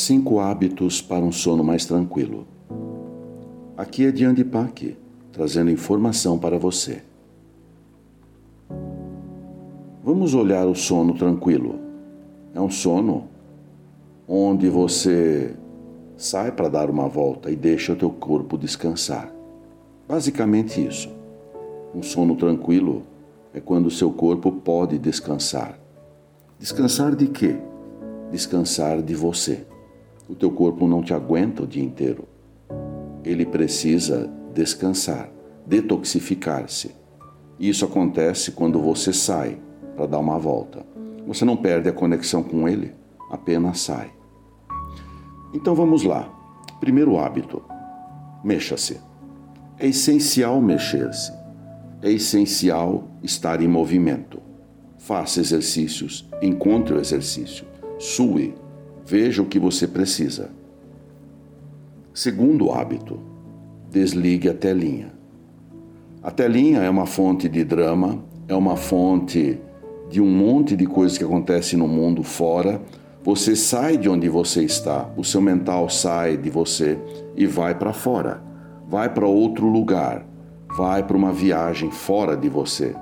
Cinco hábitos para um sono mais tranquilo. Aqui é Diane Pack, trazendo informação para você. Vamos olhar o sono tranquilo. É um sono onde você sai para dar uma volta e deixa o teu corpo descansar. Basicamente isso. Um sono tranquilo é quando o seu corpo pode descansar. Descansar de quê? Descansar de você. O teu corpo não te aguenta o dia inteiro. Ele precisa descansar, detoxificar-se. Isso acontece quando você sai para dar uma volta. Você não perde a conexão com ele, apenas sai. Então vamos lá. Primeiro hábito: mexa-se. É essencial mexer-se. É essencial estar em movimento. Faça exercícios, encontre o exercício, sue, veja o que você precisa. Segundo hábito: desligue a telinha. A telinha é uma fonte de drama, é uma fonte de um monte de coisas que acontecem no mundo fora. Você sai de onde você está, o seu mental sai de você e vai para fora vai para outro lugar, vai para uma viagem fora de você.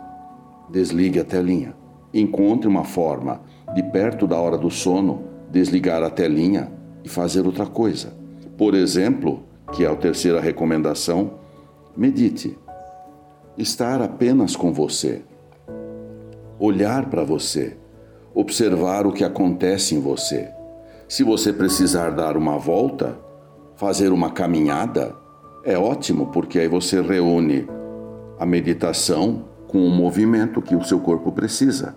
Desligue a telinha. Encontre uma forma de, perto da hora do sono, desligar a telinha e fazer outra coisa. Por exemplo, que é a terceira recomendação, medite. Estar apenas com você. Olhar para você. Observar o que acontece em você. Se você precisar dar uma volta, fazer uma caminhada, é ótimo porque aí você reúne a meditação com o movimento que o seu corpo precisa.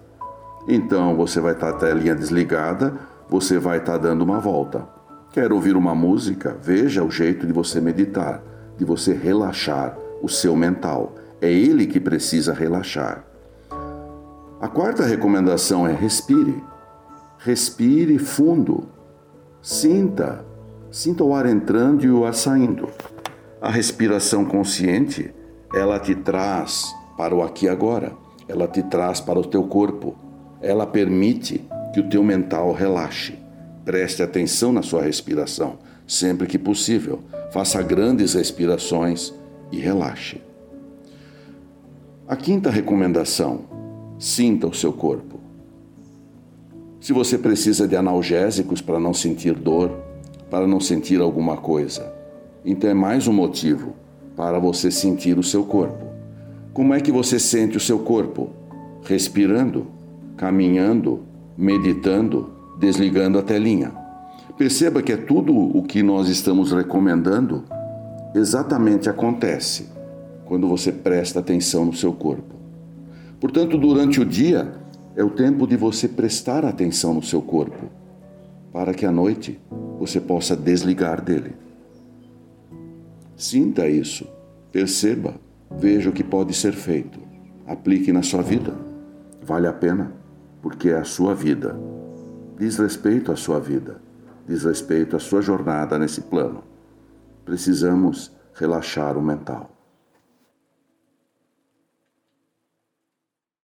Então você vai estar a telinha desligada, você vai estar dando uma volta. Quer ouvir uma música? Veja o jeito de você meditar, de você relaxar o seu mental. É ele que precisa relaxar. A quarta recomendação é respire. Respire fundo. Sinta. Sinta o ar entrando e o ar saindo. A respiração consciente, ela te traz para o aqui e agora, ela te traz para o teu corpo, ela permite que o teu mental relaxe. Preste atenção na sua respiração, sempre que possível. Faça grandes respirações e relaxe. A quinta recomendação: sinta o seu corpo. Se você precisa de analgésicos para não sentir dor, para não sentir alguma coisa, então é mais um motivo para você sentir o seu corpo. Como é que você sente o seu corpo? Respirando, caminhando, meditando, desligando a telinha. Perceba que é tudo o que nós estamos recomendando exatamente acontece quando você presta atenção no seu corpo. Portanto, durante o dia é o tempo de você prestar atenção no seu corpo, para que à noite você possa desligar dele. Sinta isso, perceba, veja o que pode ser feito. Aplique na sua vida. Vale a pena, porque é a sua vida. Diz respeito à sua vida, diz respeito à sua jornada nesse plano. Precisamos relaxar o mental.